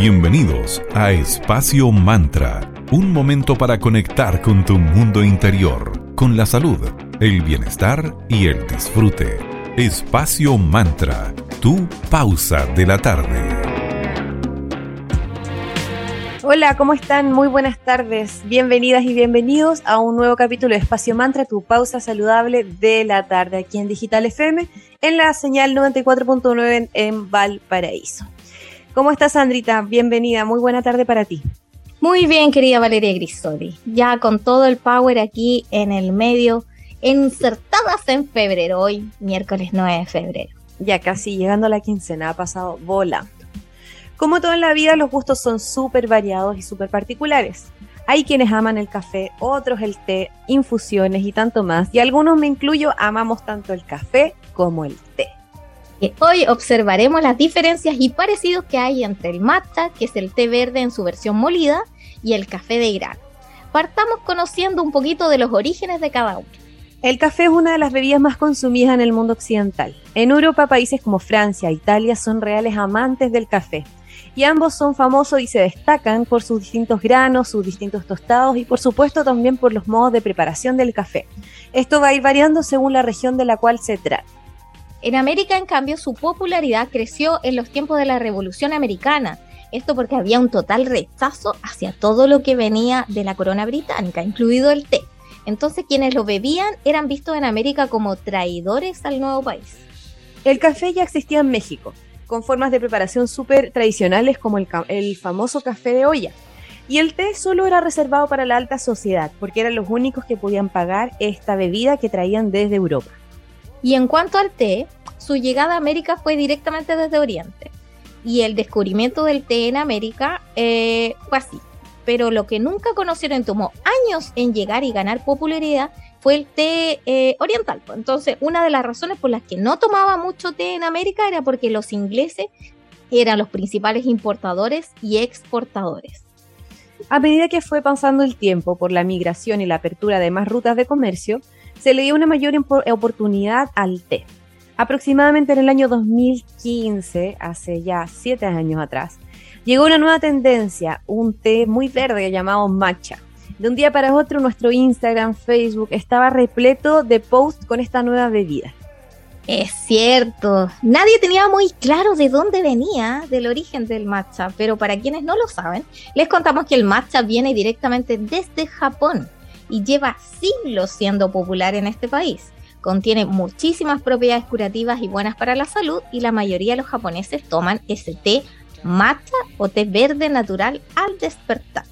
Bienvenidos a Espacio Mantra, un momento para conectar con tu mundo interior, con la salud, el bienestar y el disfrute. Espacio Mantra, tu pausa de la tarde. Hola, ¿cómo están? Muy buenas tardes. Bienvenidas y bienvenidos a un nuevo capítulo de Espacio Mantra, tu pausa saludable de la tarde, aquí en Digital FM, en la señal 94.9 en Valparaíso. ¿Cómo estás, Sandrita? Bienvenida, muy buena tarde para ti. Muy bien, querida Valeria Grisoli. Ya con todo el power aquí en el medio, insertadas en febrero, hoy miércoles 9 de febrero. Ya casi llegando a la quincena, ha pasado bola. Como todo en la vida, los gustos son súper variados y súper particulares. Hay quienes aman el café, otros el té, infusiones y tanto más. Y algunos, me incluyo, amamos tanto el café como el té. Hoy observaremos las diferencias y parecidos que hay entre el matcha, que es el té verde en su versión molida, y el café de Irán. Partamos conociendo un poquito de los orígenes de cada uno. El café es una de las bebidas más consumidas en el mundo occidental. En Europa, países como Francia e Italia son reales amantes del café y ambos son famosos y se destacan por sus distintos granos, sus distintos tostados y por supuesto también por los modos de preparación del café. Esto va a ir variando según la región de la cual se trata. En América, en cambio, su popularidad creció en los tiempos de la Revolución Americana. Esto porque había un total rechazo hacia todo lo que venía de la corona británica, incluido el té. Entonces quienes lo bebían eran vistos en América como traidores al nuevo país. El café ya existía en México, con formas de preparación súper tradicionales como el, el, famoso café de olla. Y el té solo era reservado para la alta sociedad, porque eran los únicos que podían pagar esta bebida que traían desde Europa. Y en cuanto al té, su llegada a América fue directamente desde Oriente. Y el descubrimiento del té en América eh, fue así. Pero lo que nunca conocieron tomó años en llegar y ganar popularidad fue el té eh, oriental. Entonces, una de las razones por las que no tomaba mucho té en América era porque los ingleses eran los principales importadores y exportadores. A medida que fue pasando el tiempo por la migración y la apertura de más rutas de comercio, se le dio una mayor oportunidad al té. Aproximadamente en el año 2015, hace ya siete años atrás, llegó una nueva tendencia, un té muy verde llamado matcha de un día para otro nuestro Instagram, Facebook estaba repleto de posts con esta nueva bebida. Es cierto, nadie tenía muy claro de dónde venía, del origen del matcha, pero para quienes no lo saben, les contamos que el matcha viene directamente desde Japón y lleva siglos siendo popular en este país. Contiene muchísimas propiedades curativas y buenas para la salud y la mayoría de los japoneses toman ese té matcha o té verde natural al despertar.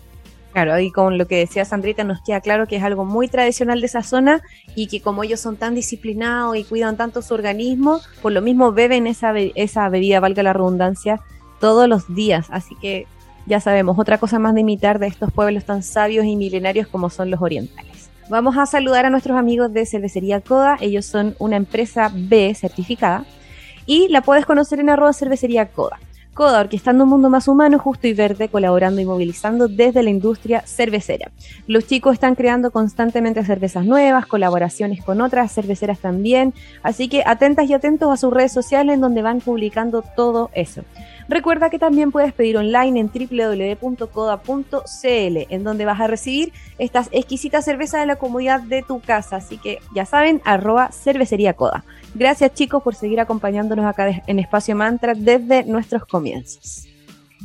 Claro, y con lo que decía Sandrita nos queda claro que es algo muy tradicional de esa zona y que como ellos son tan disciplinados y cuidan tanto su organismo, por lo mismo beben esa, esa bebida, valga la redundancia, todos los días. Así que ya sabemos, otra cosa más de imitar de estos pueblos tan sabios y milenarios como son los orientales. Vamos a saludar a nuestros amigos de Cervecería Coda. Ellos son una empresa B certificada y la puedes conocer en arroba cervecería Coda. Coda, orquestando un mundo más humano, justo y verde, colaborando y movilizando desde la industria cervecera. Los chicos están creando constantemente cervezas nuevas, colaboraciones con otras cerveceras también, así que atentas y atentos a sus redes sociales en donde van publicando todo eso. Recuerda que también puedes pedir online en www.coda.cl, en donde vas a recibir estas exquisitas cervezas de la comodidad de tu casa. Así que ya saben, arroba cervecería. Gracias chicos por seguir acompañándonos acá en Espacio Mantra desde nuestros comienzos.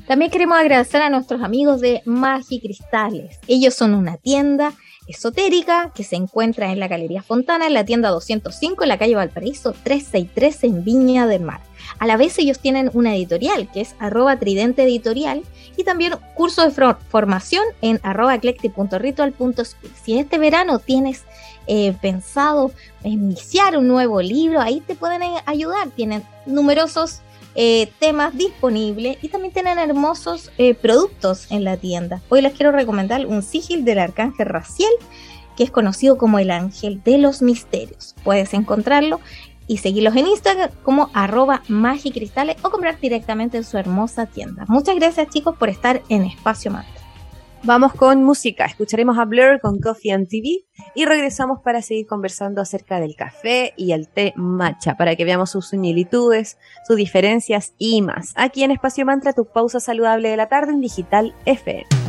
También queremos agradecer a nuestros amigos de Magicristales. Ellos son una tienda esotérica que se encuentra en la Galería Fontana, en la tienda 205, en la calle Valparaíso 363, en Viña del Mar. A la vez ellos tienen una editorial que es arroba tridente editorial y también curso de formación en arroba Si este verano tienes eh, pensado iniciar un nuevo libro, ahí te pueden ayudar. Tienen numerosos eh, temas disponibles y también tienen hermosos eh, productos en la tienda. Hoy les quiero recomendar un sigil del arcángel Raciel que es conocido como el ángel de los misterios. Puedes encontrarlo y seguirlos en Instagram como arroba magicristales o comprar directamente en su hermosa tienda. Muchas gracias chicos por estar en Espacio Mantra. Vamos con música. Escucharemos a Blur con Coffee and TV y regresamos para seguir conversando acerca del café y el té matcha para que veamos sus similitudes, sus diferencias y más. Aquí en Espacio Mantra, tu pausa saludable de la tarde en Digital FM.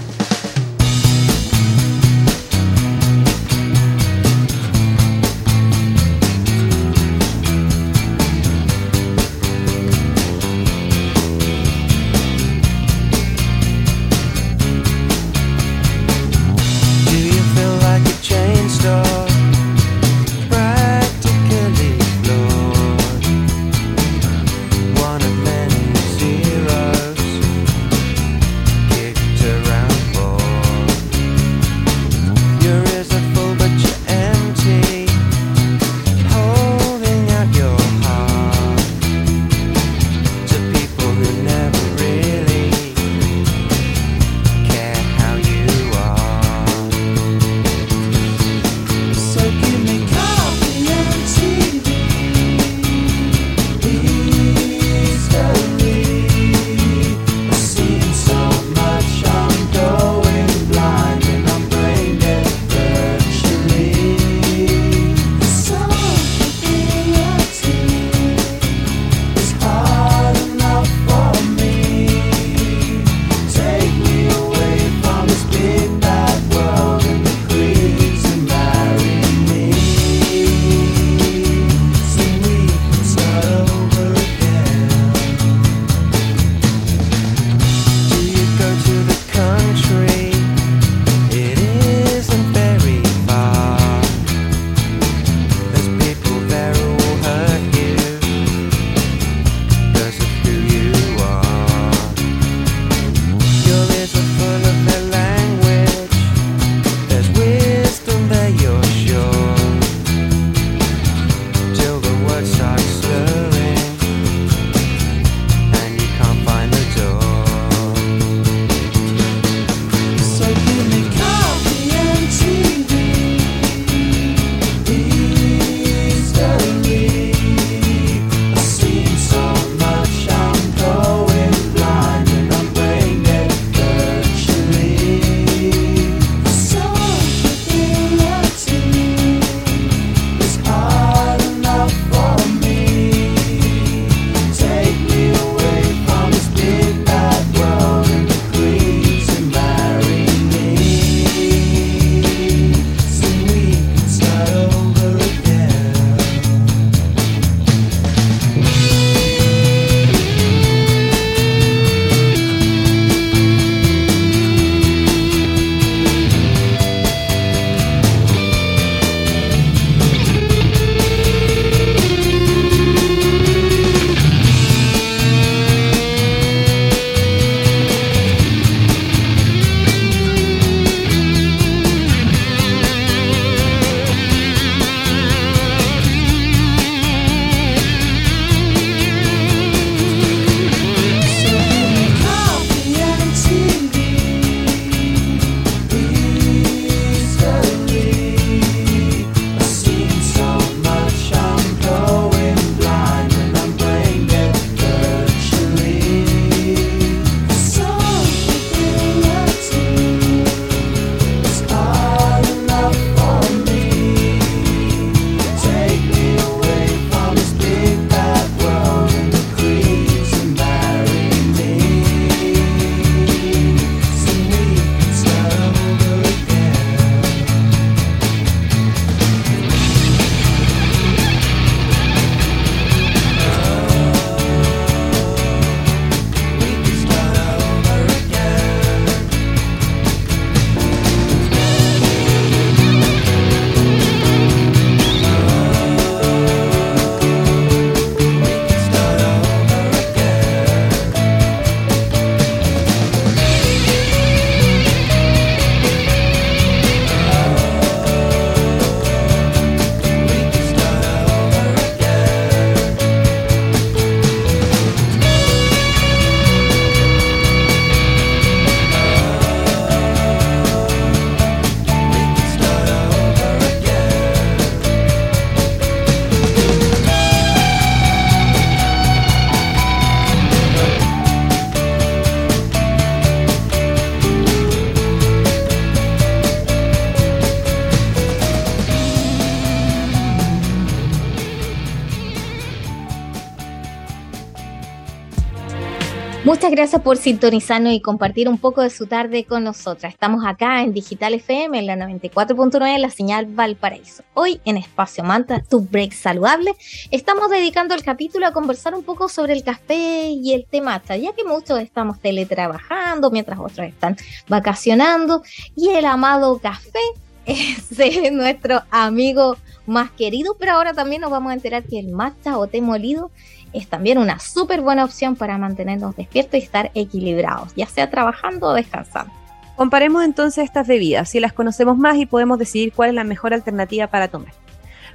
Muchas gracias por sintonizarnos y compartir un poco de su tarde con nosotras. Estamos acá en Digital FM, en la 94.9, la señal Valparaíso. Hoy en Espacio Manta, tu break saludable, estamos dedicando el capítulo a conversar un poco sobre el café y el té matcha, ya que muchos estamos teletrabajando mientras otros están vacacionando y el amado café es nuestro amigo más querido, pero ahora también nos vamos a enterar que el matcha o té molido es también una súper buena opción para mantenernos despiertos y estar equilibrados, ya sea trabajando o descansando. Comparemos entonces estas bebidas, si las conocemos más y podemos decidir cuál es la mejor alternativa para tomar.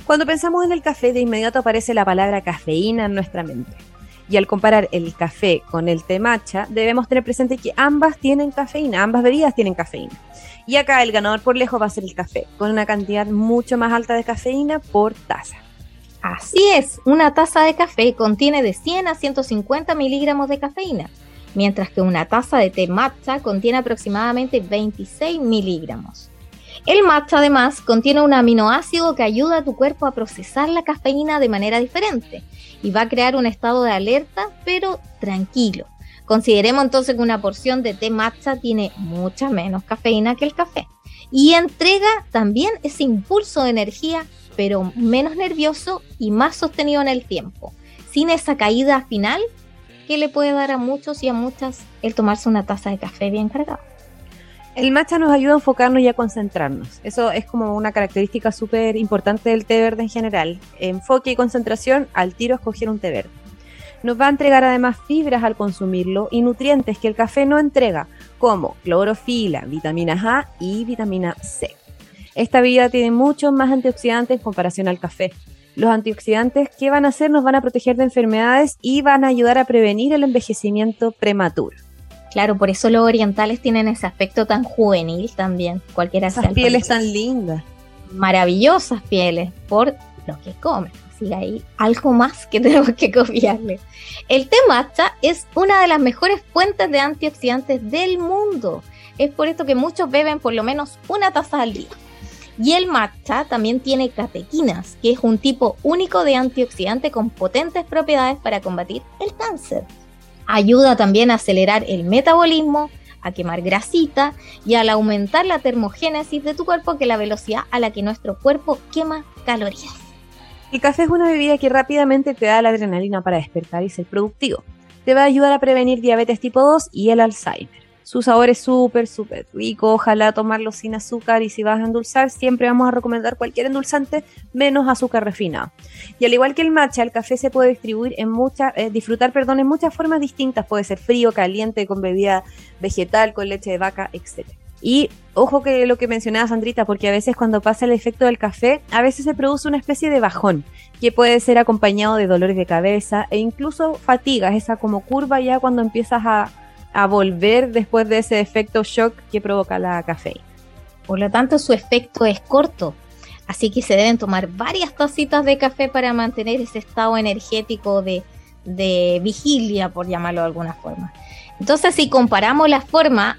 Cuando pensamos en el café, de inmediato aparece la palabra cafeína en nuestra mente. Y al comparar el café con el té matcha, debemos tener presente que ambas tienen cafeína, ambas bebidas tienen cafeína. Y acá el ganador por lejos va a ser el café, con una cantidad mucho más alta de cafeína por taza. Así es, una taza de café contiene de 100 a 150 miligramos de cafeína, mientras que una taza de té matcha contiene aproximadamente 26 miligramos. El matcha además contiene un aminoácido que ayuda a tu cuerpo a procesar la cafeína de manera diferente y va a crear un estado de alerta pero tranquilo. Consideremos entonces que una porción de té matcha tiene mucha menos cafeína que el café y entrega también ese impulso de energía pero menos nervioso y más sostenido en el tiempo, sin esa caída final que le puede dar a muchos y a muchas el tomarse una taza de café bien cargado. El matcha nos ayuda a enfocarnos y a concentrarnos. Eso es como una característica súper importante del té verde en general. Enfoque y concentración al tiro escoger un té verde. Nos va a entregar además fibras al consumirlo y nutrientes que el café no entrega, como clorofila, vitaminas A y vitamina C. Esta bebida tiene muchos más antioxidantes en comparación al café. Los antioxidantes, ¿qué van a hacer? Nos van a proteger de enfermedades y van a ayudar a prevenir el envejecimiento prematuro. Claro, por eso los orientales tienen ese aspecto tan juvenil también. Cualquiera Esas pieles tan lindas. Maravillosas pieles por lo que comen. Así hay algo más que tenemos que copiarle. El té matcha es una de las mejores fuentes de antioxidantes del mundo. Es por esto que muchos beben por lo menos una taza al día. Y el matcha también tiene catequinas, que es un tipo único de antioxidante con potentes propiedades para combatir el cáncer. Ayuda también a acelerar el metabolismo, a quemar grasita y al aumentar la termogénesis de tu cuerpo, que es la velocidad a la que nuestro cuerpo quema calorías. El café es una bebida que rápidamente te da la adrenalina para despertar y ser productivo. Te va a ayudar a prevenir diabetes tipo 2 y el Alzheimer. Su sabor es súper, súper rico. Ojalá tomarlo sin azúcar y si vas a endulzar, siempre vamos a recomendar cualquier endulzante menos azúcar refinado. Y al igual que el matcha, el café se puede distribuir en muchas, eh, disfrutar, perdón, en muchas formas distintas. Puede ser frío, caliente, con bebida vegetal, con leche de vaca, etc. Y ojo que lo que mencionaba Sandrita, porque a veces cuando pasa el efecto del café, a veces se produce una especie de bajón, que puede ser acompañado de dolores de cabeza e incluso fatigas, esa como curva ya cuando empiezas a, a volver después de ese efecto shock que provoca la cafeína. Por lo tanto, su efecto es corto, así que se deben tomar varias tacitas de café para mantener ese estado energético de, de vigilia, por llamarlo de alguna forma. Entonces, si comparamos la forma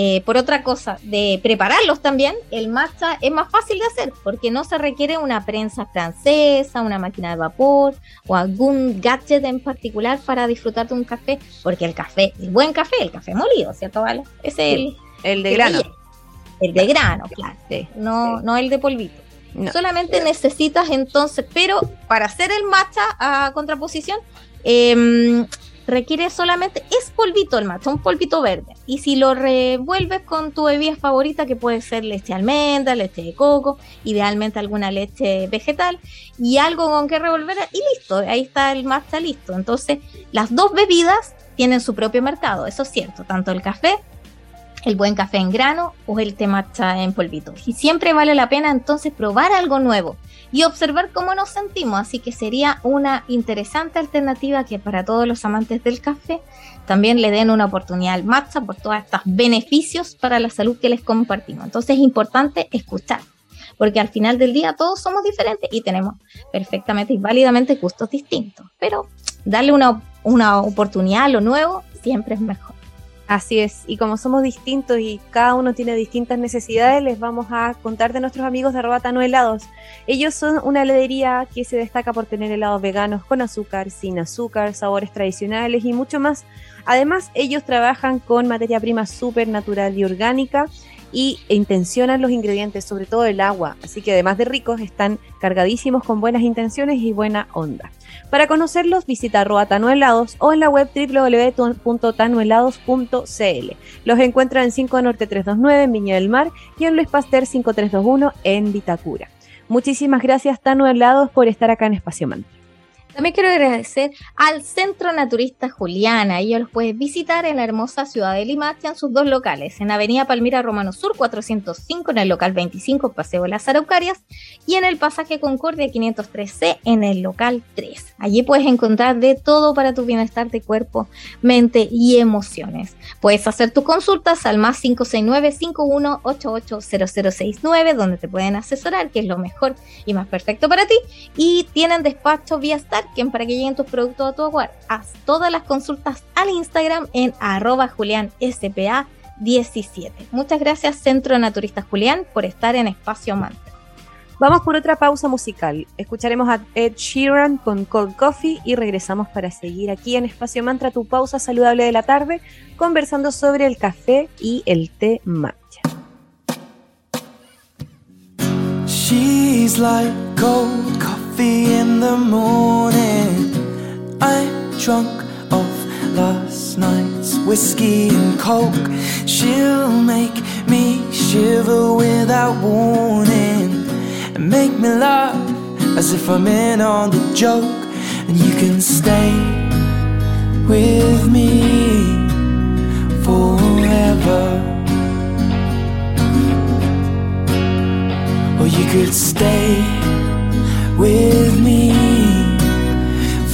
eh, por otra cosa, de prepararlos también, el matcha es más fácil de hacer porque no se requiere una prensa francesa, una máquina de vapor o algún gadget en particular para disfrutar de un café, porque el café, el buen café, el café molido, ¿cierto, Vale? Es el, el de grano. El de grano, claro. no, no el de polvito. Solamente necesitas entonces, pero para hacer el matcha a contraposición, eh, requiere solamente, es polvito el matcha, un polvito verde. Y si lo revuelves con tu bebida favorita, que puede ser leche de almendra, leche de coco, idealmente alguna leche vegetal, y algo con que revolver, y listo, ahí está el matcha listo. Entonces, las dos bebidas tienen su propio mercado, eso es cierto, tanto el café el buen café en grano o el té matcha en polvito. Y siempre vale la pena entonces probar algo nuevo y observar cómo nos sentimos. Así que sería una interesante alternativa que para todos los amantes del café también le den una oportunidad al matcha por todos estos beneficios para la salud que les compartimos. Entonces es importante escuchar. Porque al final del día todos somos diferentes y tenemos perfectamente y válidamente gustos distintos. Pero darle una, una oportunidad a lo nuevo siempre es mejor. Así es, y como somos distintos y cada uno tiene distintas necesidades, les vamos a contar de nuestros amigos de arroba Tano Helados. Ellos son una heladería que se destaca por tener helados veganos con azúcar, sin azúcar, sabores tradicionales y mucho más. Además, ellos trabajan con materia prima súper natural y orgánica y intencionan los ingredientes, sobre todo el agua. Así que además de ricos, están cargadísimos con buenas intenciones y buena onda. Para conocerlos, visita arroba tanuelados o en la web www.tanuelados.cl. Los encuentran en 5 Norte 329 en Viña del Mar y en Luis Pasteur 5321 en Vitacura. Muchísimas gracias Tanuelados por estar acá en Espacio Mantra. También quiero agradecer al Centro Naturista Juliana. Ellos los puedes visitar en la hermosa ciudad de Limache en sus dos locales, en Avenida Palmira Romano Sur 405 en el local 25 Paseo de las Araucarias y en el pasaje Concordia 503C en el local 3. Allí puedes encontrar de todo para tu bienestar de cuerpo, mente y emociones. Puedes hacer tus consultas al más 569-5188-0069 donde te pueden asesorar qué es lo mejor y más perfecto para ti y tienen despacho vía Star para que lleguen tus productos a tu hogar. Haz todas las consultas al Instagram en arroba julianspa17. Muchas gracias Centro Naturista Julián por estar en Espacio Mantra. Vamos por otra pausa musical. Escucharemos a Ed Sheeran con Cold Coffee y regresamos para seguir aquí en Espacio Mantra, tu pausa saludable de la tarde, conversando sobre el café y el té matcha. She's like cold coffee in the morning. I'm drunk off last night's whiskey and coke. She'll make me shiver without warning and make me laugh as if I'm in on the joke. And you can stay with me forever. Or you could stay with me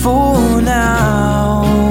for now.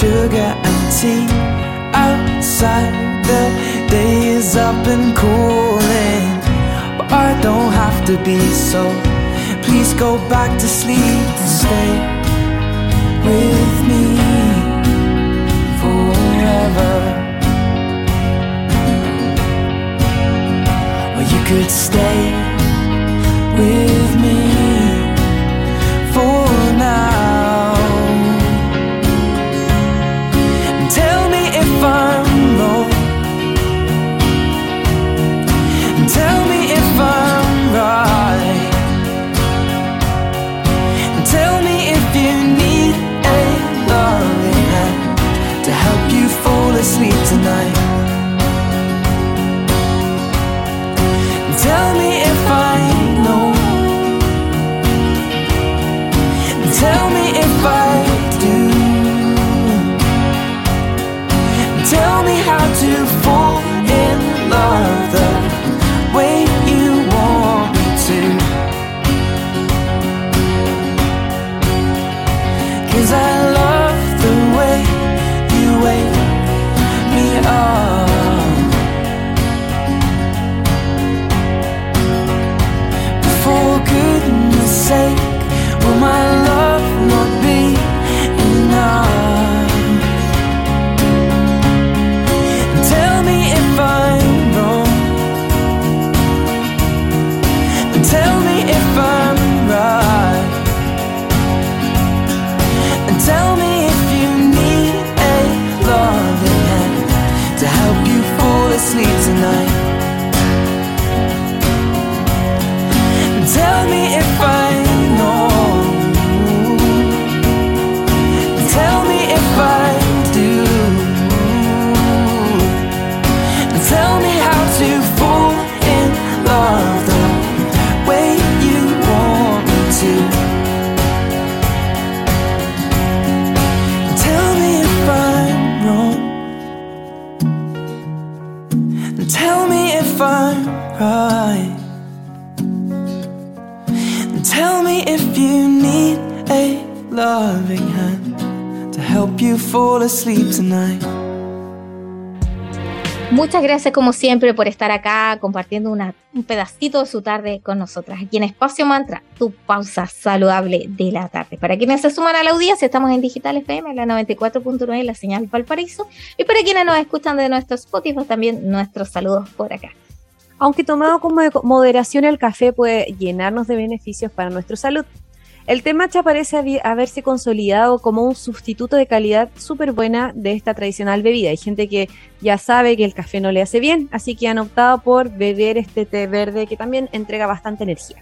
Sugar and tea. Outside the day is up and cooling But I don't have to be so Please go back to sleep and stay with me forever. Or you could stay with me Muchas gracias como siempre por estar acá compartiendo un pedacito de su tarde con nosotras. Aquí en Espacio Mantra, tu pausa saludable de la tarde. Para quienes se suman a la audiencia, estamos en Digital FM, la 94.9, la señal Valparaíso. Y para quienes nos escuchan de nuestros Spotify, también nuestros saludos por acá. Aunque tomado con moderación el café puede llenarnos de beneficios para nuestra salud. El té matcha parece haberse consolidado como un sustituto de calidad súper buena de esta tradicional bebida. Hay gente que ya sabe que el café no le hace bien, así que han optado por beber este té verde que también entrega bastante energía.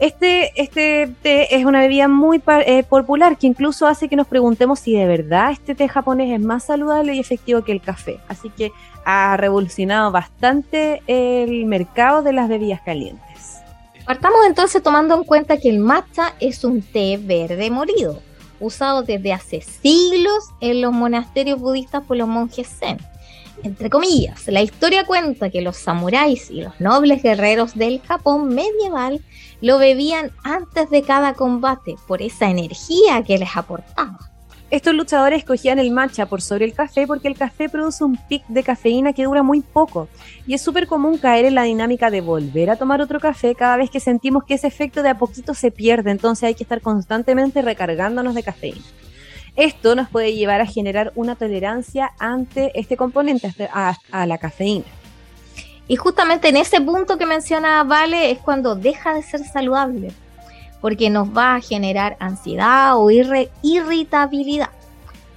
Este, este té es una bebida muy eh, popular que incluso hace que nos preguntemos si de verdad este té japonés es más saludable y efectivo que el café. Así que ha revolucionado bastante el mercado de las bebidas calientes. Partamos entonces tomando en cuenta que el matcha es un té verde morido, usado desde hace siglos en los monasterios budistas por los monjes zen. Entre comillas, la historia cuenta que los samuráis y los nobles guerreros del Japón medieval lo bebían antes de cada combate por esa energía que les aportaba. Estos luchadores escogían el matcha por sobre el café porque el café produce un pic de cafeína que dura muy poco y es súper común caer en la dinámica de volver a tomar otro café cada vez que sentimos que ese efecto de a poquito se pierde, entonces hay que estar constantemente recargándonos de cafeína. Esto nos puede llevar a generar una tolerancia ante este componente, a, a la cafeína. Y justamente en ese punto que menciona Vale es cuando deja de ser saludable porque nos va a generar ansiedad o irritabilidad.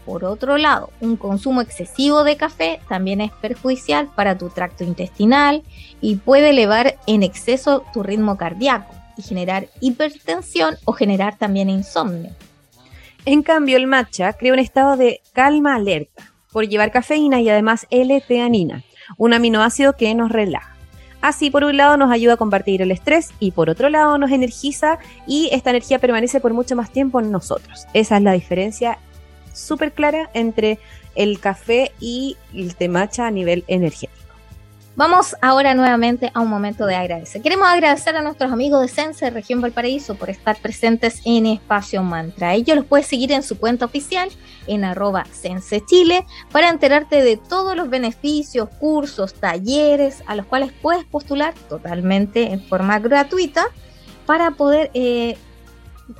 Por otro lado, un consumo excesivo de café también es perjudicial para tu tracto intestinal y puede elevar en exceso tu ritmo cardíaco y generar hipertensión o generar también insomnio. En cambio, el matcha crea un estado de calma alerta por llevar cafeína y además L-teanina, un aminoácido que nos relaja. Así, por un lado, nos ayuda a compartir el estrés y por otro lado, nos energiza y esta energía permanece por mucho más tiempo en nosotros. Esa es la diferencia súper clara entre el café y el temacha a nivel energético. Vamos ahora nuevamente a un momento de agradecer. Queremos agradecer a nuestros amigos de Sense Región Valparaíso por estar presentes en Espacio Mantra. Ellos los puedes seguir en su cuenta oficial en arroba Sense para enterarte de todos los beneficios, cursos, talleres a los cuales puedes postular totalmente en forma gratuita para poder eh,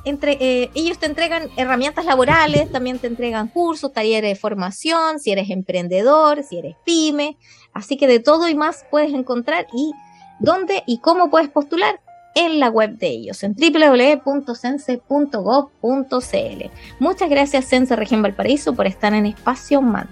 entre, eh, ellos te entregan herramientas laborales, también te entregan cursos, talleres de formación, si eres emprendedor, si eres pyme, así que de todo y más puedes encontrar y dónde y cómo puedes postular en la web de ellos, en www.sense.gov.cl. Muchas gracias Sense Región Valparaíso por estar en Espacio Man.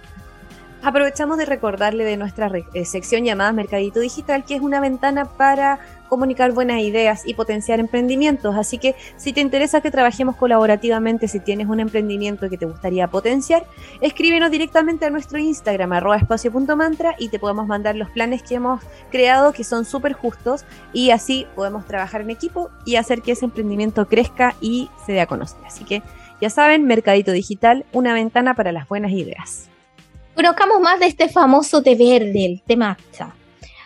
Aprovechamos de recordarle de nuestra eh, sección llamada Mercadito Digital, que es una ventana para comunicar buenas ideas y potenciar emprendimientos. Así que si te interesa que trabajemos colaborativamente, si tienes un emprendimiento que te gustaría potenciar, escríbenos directamente a nuestro Instagram, arroba espacio.mantra, y te podemos mandar los planes que hemos creado, que son súper justos, y así podemos trabajar en equipo y hacer que ese emprendimiento crezca y se dé a conocer. Así que ya saben, Mercadito Digital, una ventana para las buenas ideas. Conozcamos más de este famoso té verde, el té matcha.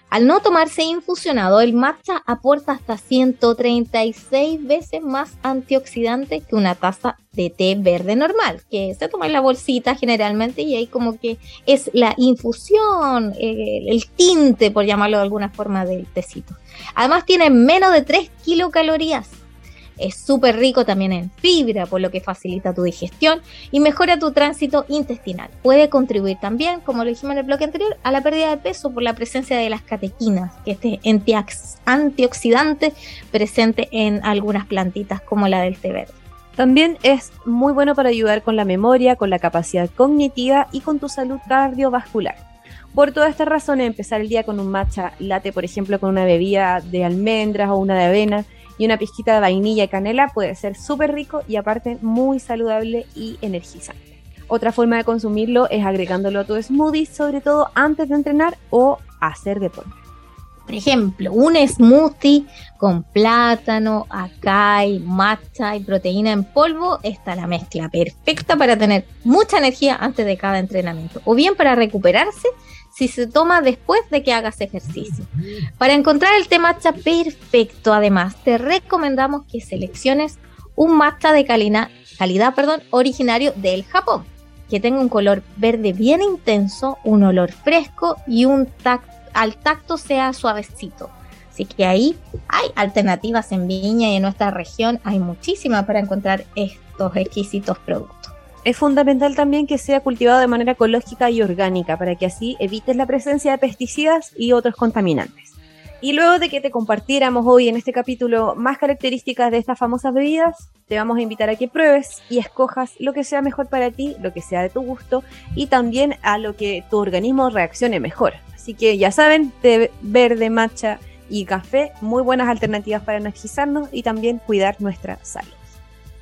Al no tomarse infusionado, el matcha aporta hasta 136 veces más antioxidante que una taza de té verde normal, que se toma en la bolsita generalmente y ahí como que es la infusión, eh, el tinte, por llamarlo de alguna forma, del tecito. Además tiene menos de 3 kilocalorías es súper rico también en fibra, por lo que facilita tu digestión y mejora tu tránsito intestinal. Puede contribuir también, como lo dijimos en el bloque anterior, a la pérdida de peso por la presencia de las catequinas, que este antioxidante presente en algunas plantitas como la del té verde. También es muy bueno para ayudar con la memoria, con la capacidad cognitiva y con tu salud cardiovascular. Por todas estas razones, empezar el día con un matcha latte, por ejemplo, con una bebida de almendras o una de avena, y una pizquita de vainilla y canela puede ser súper rico y aparte muy saludable y energizante. Otra forma de consumirlo es agregándolo a tu smoothie, sobre todo antes de entrenar o hacer deporte. Por ejemplo, un smoothie con plátano, acai, matcha y proteína en polvo está la mezcla perfecta para tener mucha energía antes de cada entrenamiento o bien para recuperarse si se toma después de que hagas ejercicio. Para encontrar el té matcha perfecto, además, te recomendamos que selecciones un matcha de calidad, perdón, originario del Japón, que tenga un color verde bien intenso, un olor fresco y un al tacto sea suavecito. Así que ahí hay alternativas en Viña y en nuestra región hay muchísimas para encontrar estos exquisitos productos. Es fundamental también que sea cultivado de manera ecológica y orgánica para que así evites la presencia de pesticidas y otros contaminantes. Y luego de que te compartiéramos hoy en este capítulo más características de estas famosas bebidas, te vamos a invitar a que pruebes y escojas lo que sea mejor para ti, lo que sea de tu gusto y también a lo que tu organismo reaccione mejor. Así que ya saben, té verde, matcha y café, muy buenas alternativas para energizarnos y también cuidar nuestra salud.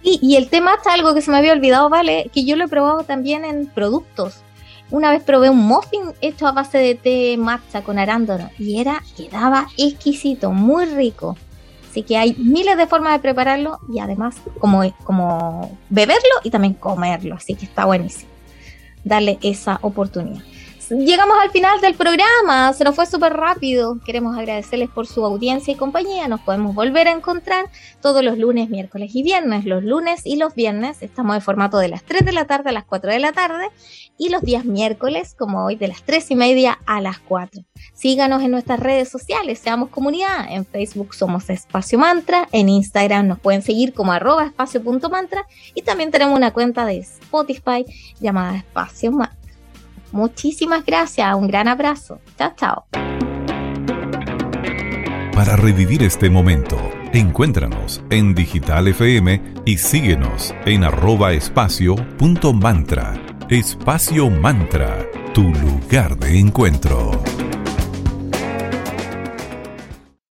Y, el té matcha, algo que se me había olvidado, vale, que yo lo he probado también en productos. Una vez probé un muffin hecho a base de té matcha con arándano y era, quedaba exquisito, muy rico. Así que hay miles de formas de prepararlo y además como, como beberlo y también comerlo. Así que está buenísimo. Darle esa oportunidad llegamos al final del programa, se nos fue súper rápido. Queremos agradecerles por su audiencia y compañía. Nos podemos volver a encontrar todos los lunes, miércoles y viernes. Los lunes y los viernes estamos en formato de las 3 de la tarde a las 4 de la tarde y los días miércoles, como hoy, de las 3 y media a las 4. Síganos en nuestras redes sociales, seamos comunidad. En Facebook somos Espacio Mantra, en Instagram nos pueden seguir como arroba espacio.mantra y también tenemos una cuenta de Spotify llamada Espacio Mantra. Muchísimas gracias, un gran abrazo. Chao, chao. Para revivir este momento, encuéntranos en Digital FM y síguenos en arroba espacio mantra. Espacio Mantra, tu lugar de encuentro.